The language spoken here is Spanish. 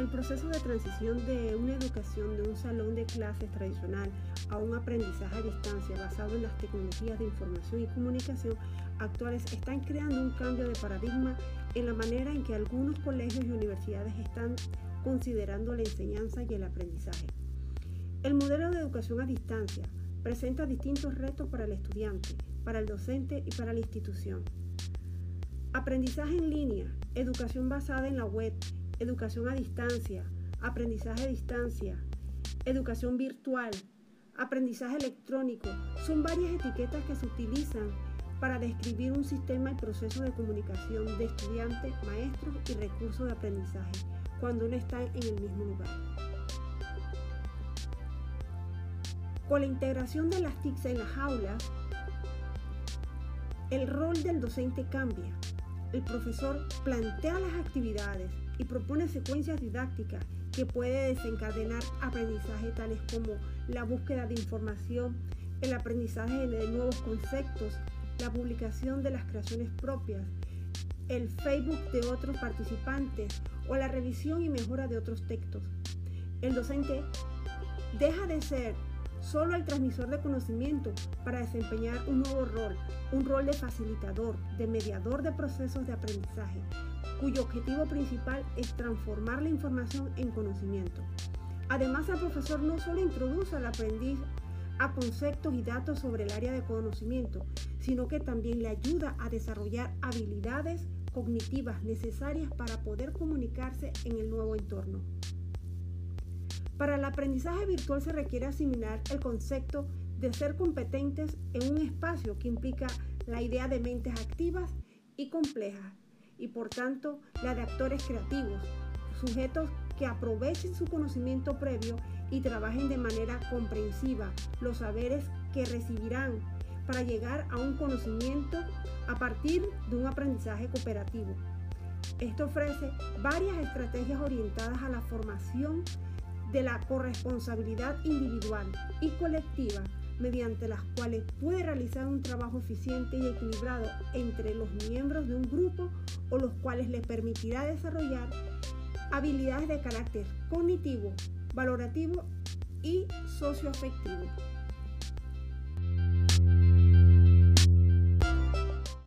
El proceso de transición de una educación de un salón de clases tradicional a un aprendizaje a distancia basado en las tecnologías de información y comunicación actuales están creando un cambio de paradigma en la manera en que algunos colegios y universidades están considerando la enseñanza y el aprendizaje. El modelo de educación a distancia presenta distintos retos para el estudiante, para el docente y para la institución. Aprendizaje en línea, educación basada en la web, educación a distancia, aprendizaje a distancia, educación virtual, aprendizaje electrónico, son varias etiquetas que se utilizan para describir un sistema y proceso de comunicación de estudiantes, maestros y recursos de aprendizaje cuando no están en el mismo lugar. Con la integración de las TICs en las aulas, el rol del docente cambia. El profesor plantea las actividades, y propone secuencias didácticas que puede desencadenar aprendizaje tales como la búsqueda de información, el aprendizaje de nuevos conceptos, la publicación de las creaciones propias, el Facebook de otros participantes o la revisión y mejora de otros textos. El docente deja de ser solo el transmisor de conocimiento para desempeñar un nuevo rol, un rol de facilitador, de mediador de procesos de aprendizaje, cuyo objetivo principal es transformar la información en conocimiento. Además, el profesor no solo introduce al aprendiz a conceptos y datos sobre el área de conocimiento, sino que también le ayuda a desarrollar habilidades cognitivas necesarias para poder comunicarse en el nuevo entorno. Para el aprendizaje virtual se requiere asimilar el concepto de ser competentes en un espacio que implica la idea de mentes activas y complejas y por tanto la de actores creativos, sujetos que aprovechen su conocimiento previo y trabajen de manera comprensiva los saberes que recibirán para llegar a un conocimiento a partir de un aprendizaje cooperativo. Esto ofrece varias estrategias orientadas a la formación de la corresponsabilidad individual y colectiva mediante las cuales puede realizar un trabajo eficiente y equilibrado entre los miembros de un grupo o los cuales le permitirá desarrollar habilidades de carácter cognitivo, valorativo y socioafectivo.